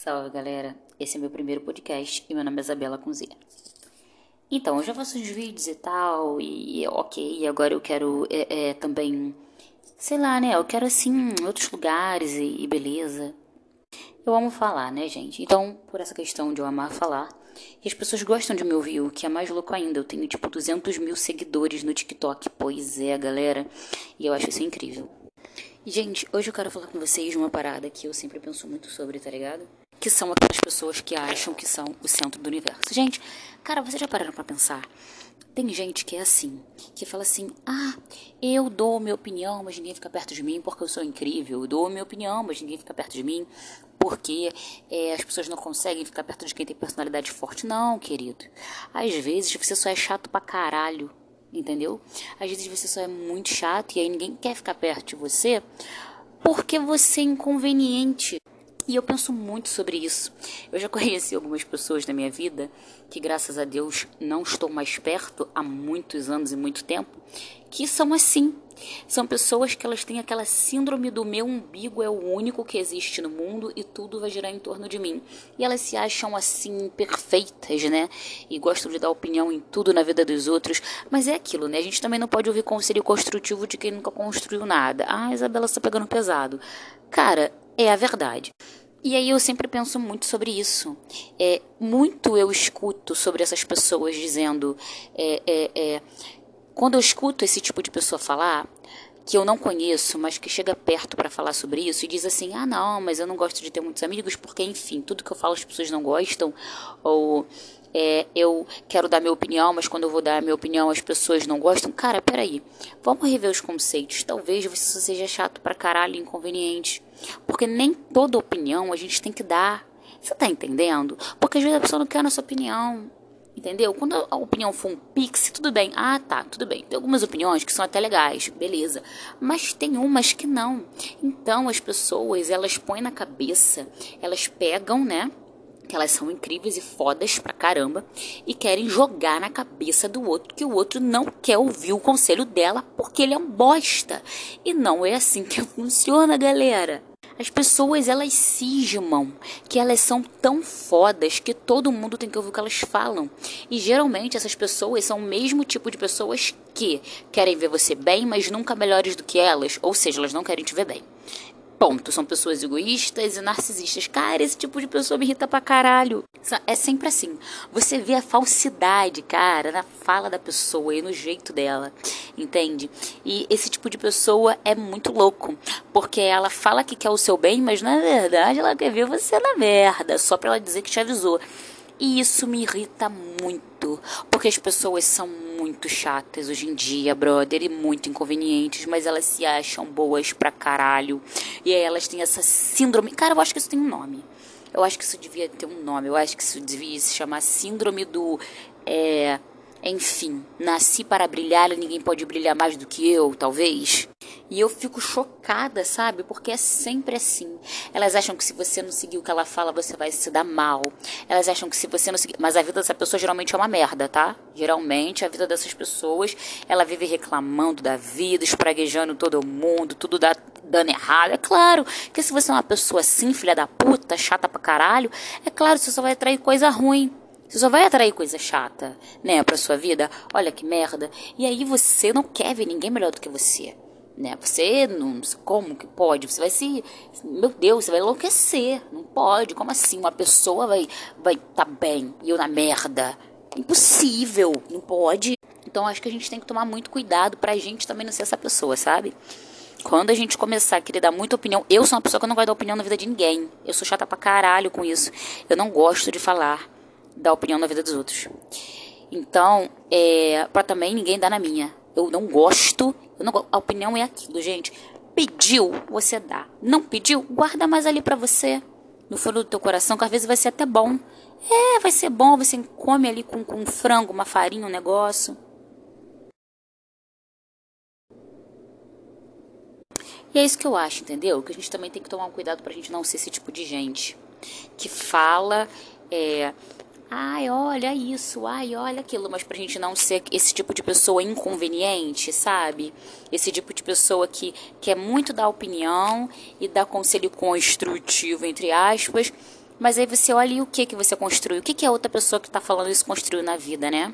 Salve galera, esse é meu primeiro podcast e meu nome é Isabela Z. Então, eu já faço uns vídeos e tal, e ok, agora eu quero é, é, também, sei lá, né? Eu quero assim, outros lugares e, e beleza. Eu amo falar, né, gente? Então, por essa questão de eu amar falar, e as pessoas gostam de me ouvir, o que é mais louco ainda. Eu tenho tipo 200 mil seguidores no TikTok. Pois é, galera. E eu acho isso incrível. Gente, hoje eu quero falar com vocês de uma parada que eu sempre penso muito sobre, tá ligado? Que são aquelas pessoas que acham que são o centro do universo. Gente, cara, vocês já pararam pra pensar? Tem gente que é assim, que fala assim: ah, eu dou minha opinião, mas ninguém fica perto de mim porque eu sou incrível. Eu dou minha opinião, mas ninguém fica perto de mim porque é, as pessoas não conseguem ficar perto de quem tem personalidade forte. Não, querido. Às vezes você só é chato pra caralho entendeu? Às vezes você só é muito chato e aí ninguém quer ficar perto de você porque você é inconveniente. E eu penso muito sobre isso. Eu já conheci algumas pessoas na minha vida que, graças a Deus, não estou mais perto há muitos anos e muito tempo, que são assim. São pessoas que elas têm aquela síndrome do meu umbigo é o único que existe no mundo e tudo vai girar em torno de mim. E elas se acham assim perfeitas, né? E gostam de dar opinião em tudo na vida dos outros. Mas é aquilo, né? A gente também não pode ouvir conselho construtivo de quem nunca construiu nada. Ah, Isabela está pegando pesado. Cara, é a verdade. E aí eu sempre penso muito sobre isso. É, muito eu escuto sobre essas pessoas dizendo. É, é, é, quando eu escuto esse tipo de pessoa falar, que eu não conheço, mas que chega perto para falar sobre isso e diz assim: ah, não, mas eu não gosto de ter muitos amigos porque, enfim, tudo que eu falo as pessoas não gostam, ou é, eu quero dar minha opinião, mas quando eu vou dar minha opinião as pessoas não gostam. Cara, peraí, vamos rever os conceitos. Talvez você seja chato pra caralho, inconveniente. Porque nem toda opinião a gente tem que dar. Você tá entendendo? Porque às vezes a pessoa não quer a nossa opinião. Entendeu? Quando a opinião for um pix, tudo bem. Ah, tá, tudo bem. Tem algumas opiniões que são até legais, beleza. Mas tem umas que não. Então as pessoas, elas põem na cabeça, elas pegam, né? Que elas são incríveis e fodas pra caramba e querem jogar na cabeça do outro que o outro não quer ouvir o conselho dela porque ele é um bosta. E não é assim que funciona, galera. As pessoas elas cismam que elas são tão fodas que todo mundo tem que ouvir o que elas falam. E geralmente essas pessoas são o mesmo tipo de pessoas que querem ver você bem, mas nunca melhores do que elas, ou seja, elas não querem te ver bem. Ponto. São pessoas egoístas e narcisistas. Cara, esse tipo de pessoa me irrita pra caralho. É sempre assim. Você vê a falsidade, cara, na fala da pessoa e no jeito dela. Entende? E esse tipo de pessoa é muito louco. Porque ela fala que quer o seu bem, mas na verdade ela quer ver você na merda. Só pra ela dizer que te avisou. E isso me irrita muito, porque as pessoas são muito chatas hoje em dia, brother, e muito inconvenientes, mas elas se acham boas pra caralho. E aí elas têm essa síndrome. Cara, eu acho que isso tem um nome. Eu acho que isso devia ter um nome. Eu acho que isso devia se chamar Síndrome do. É, enfim, nasci para brilhar e ninguém pode brilhar mais do que eu, talvez. E eu fico chocada, sabe? Porque é sempre assim. Elas acham que se você não seguir o que ela fala, você vai se dar mal. Elas acham que se você não seguir. Mas a vida dessa pessoa geralmente é uma merda, tá? Geralmente a vida dessas pessoas, ela vive reclamando da vida, espraguejando todo mundo, tudo dá dando errado. É claro que se você é uma pessoa assim, filha da puta, chata pra caralho, é claro que você só vai atrair coisa ruim. Você só vai atrair coisa chata, né, pra sua vida. Olha que merda. E aí você não quer ver ninguém melhor do que você né? Você não, como que pode? Você vai se, meu Deus, você vai enlouquecer. Não pode. Como assim uma pessoa vai vai tá bem e eu na merda? Impossível, não pode. Então acho que a gente tem que tomar muito cuidado pra gente também não ser essa pessoa, sabe? Quando a gente começar a querer dar muita opinião, eu sou uma pessoa que não gosto dar opinião na vida de ninguém. Eu sou chata pra caralho com isso. Eu não gosto de falar, dar opinião na vida dos outros. Então, é, pra também ninguém dar na minha. Eu não gosto não, a opinião é aquilo, gente. Pediu, você dá. Não pediu, guarda mais ali para você. No fundo do teu coração, que às vezes vai ser até bom. É, vai ser bom, você come ali com, com frango, uma farinha, um negócio. E é isso que eu acho, entendeu? Que a gente também tem que tomar um cuidado pra gente não ser esse tipo de gente que fala é, ai, olha isso, ai, olha aquilo, mas pra gente não ser esse tipo de pessoa inconveniente, sabe? Esse tipo de pessoa que quer muito dar opinião e dar conselho construtivo, entre aspas, Mas aí você olha e o que que você construiu? O que que a outra pessoa que está falando isso construiu na vida, né?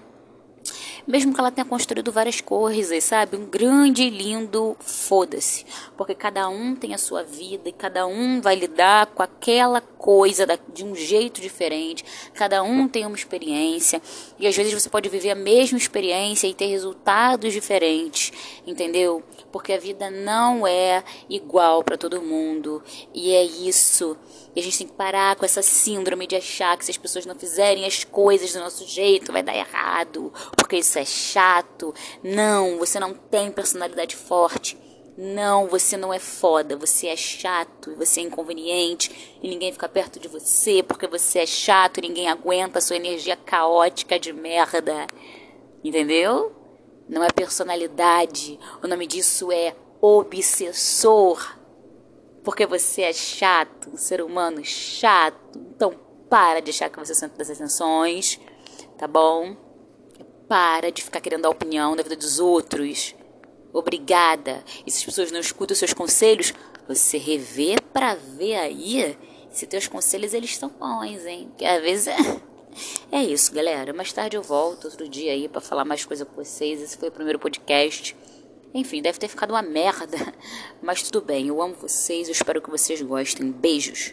Mesmo que ela tenha construído várias coisas, sabe? Um grande lindo foda-se. Porque cada um tem a sua vida e cada um vai lidar com aquela coisa de um jeito diferente. Cada um tem uma experiência. E às vezes você pode viver a mesma experiência e ter resultados diferentes, entendeu? Porque a vida não é igual para todo mundo. E é isso. E a gente tem que parar com essa síndrome de achar que se as pessoas não fizerem as coisas do nosso jeito, vai dar errado, porque isso é chato. Não, você não tem personalidade forte. Não, você não é foda, você é chato, você é inconveniente e ninguém fica perto de você porque você é chato e ninguém aguenta a sua energia caótica de merda. Entendeu? Não é personalidade, o nome disso é obsessor porque você é chato, um ser humano chato. Então para de achar que você é o centro das atenções, tá bom? Para de ficar querendo a opinião da vida dos outros. Obrigada. E se as pessoas não escutam seus conselhos, você revê para ver aí se teus conselhos eles estão bons, hein? Porque às vezes é... é isso, galera. Mais tarde eu volto outro dia aí para falar mais coisa com vocês. Esse foi o primeiro podcast. Enfim, deve ter ficado uma merda. Mas tudo bem, eu amo vocês, eu espero que vocês gostem. Beijos!